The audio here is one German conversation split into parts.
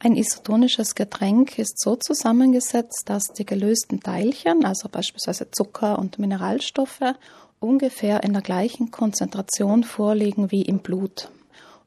Ein isotonisches Getränk ist so zusammengesetzt, dass die gelösten Teilchen, also beispielsweise Zucker und Mineralstoffe, ungefähr in der gleichen Konzentration vorliegen wie im Blut.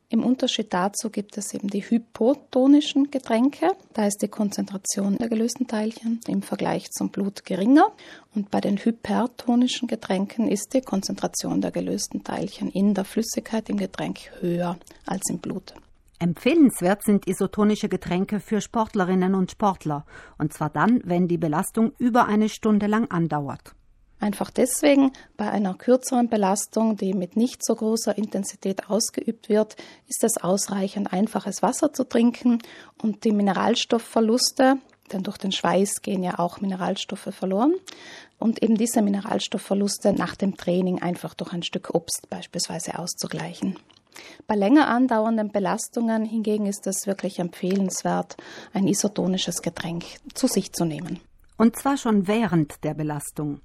Im Unterschied dazu gibt es eben die hypotonischen Getränke. Da ist die Konzentration der gelösten Teilchen im Vergleich zum Blut geringer. Und bei den hypertonischen Getränken ist die Konzentration der gelösten Teilchen in der Flüssigkeit im Getränk höher als im Blut. Empfehlenswert sind isotonische Getränke für Sportlerinnen und Sportler, und zwar dann, wenn die Belastung über eine Stunde lang andauert. Einfach deswegen, bei einer kürzeren Belastung, die mit nicht so großer Intensität ausgeübt wird, ist es ausreichend, einfaches Wasser zu trinken und die Mineralstoffverluste, denn durch den Schweiß gehen ja auch Mineralstoffe verloren, und eben diese Mineralstoffverluste nach dem Training einfach durch ein Stück Obst beispielsweise auszugleichen. Bei länger andauernden Belastungen hingegen ist es wirklich empfehlenswert, ein isotonisches Getränk zu sich zu nehmen. Und zwar schon während der Belastung.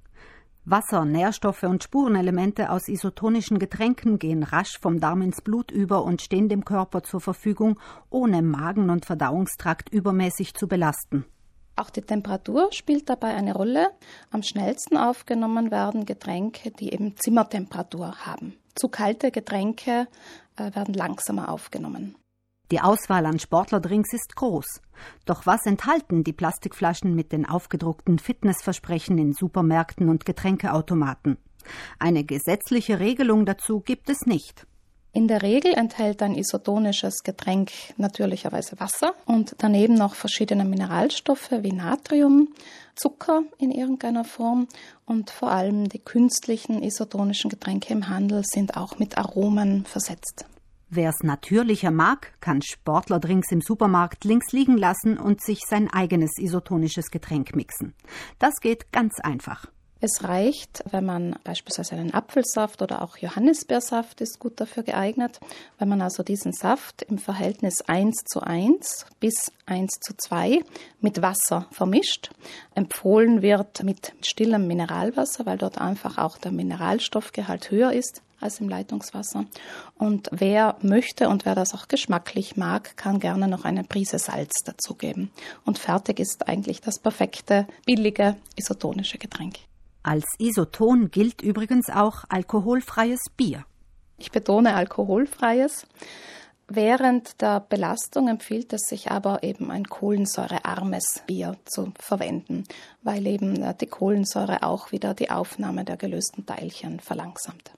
Wasser, Nährstoffe und Spurenelemente aus isotonischen Getränken gehen rasch vom Darm ins Blut über und stehen dem Körper zur Verfügung, ohne Magen- und Verdauungstrakt übermäßig zu belasten. Auch die Temperatur spielt dabei eine Rolle. Am schnellsten aufgenommen werden Getränke, die eben Zimmertemperatur haben. Zu kalte Getränke äh, werden langsamer aufgenommen. Die Auswahl an Sportlerdrinks ist groß. Doch was enthalten die Plastikflaschen mit den aufgedruckten Fitnessversprechen in Supermärkten und Getränkeautomaten? Eine gesetzliche Regelung dazu gibt es nicht. In der Regel enthält ein isotonisches Getränk natürlicherweise Wasser und daneben noch verschiedene Mineralstoffe wie Natrium, Zucker in irgendeiner Form und vor allem die künstlichen isotonischen Getränke im Handel sind auch mit Aromen versetzt. Wer es natürlicher mag, kann Sportlerdrinks im Supermarkt links liegen lassen und sich sein eigenes isotonisches Getränk mixen. Das geht ganz einfach. Es reicht, wenn man beispielsweise einen Apfelsaft oder auch Johannisbeersaft ist gut dafür geeignet, wenn man also diesen Saft im Verhältnis 1 zu 1 bis 1 zu 2 mit Wasser vermischt. Empfohlen wird mit stillem Mineralwasser, weil dort einfach auch der Mineralstoffgehalt höher ist als im Leitungswasser. Und wer möchte und wer das auch geschmacklich mag, kann gerne noch eine Prise Salz dazugeben. Und fertig ist eigentlich das perfekte, billige isotonische Getränk. Als Isoton gilt übrigens auch alkoholfreies Bier. Ich betone alkoholfreies. Während der Belastung empfiehlt es sich aber eben ein kohlensäurearmes Bier zu verwenden, weil eben die Kohlensäure auch wieder die Aufnahme der gelösten Teilchen verlangsamt.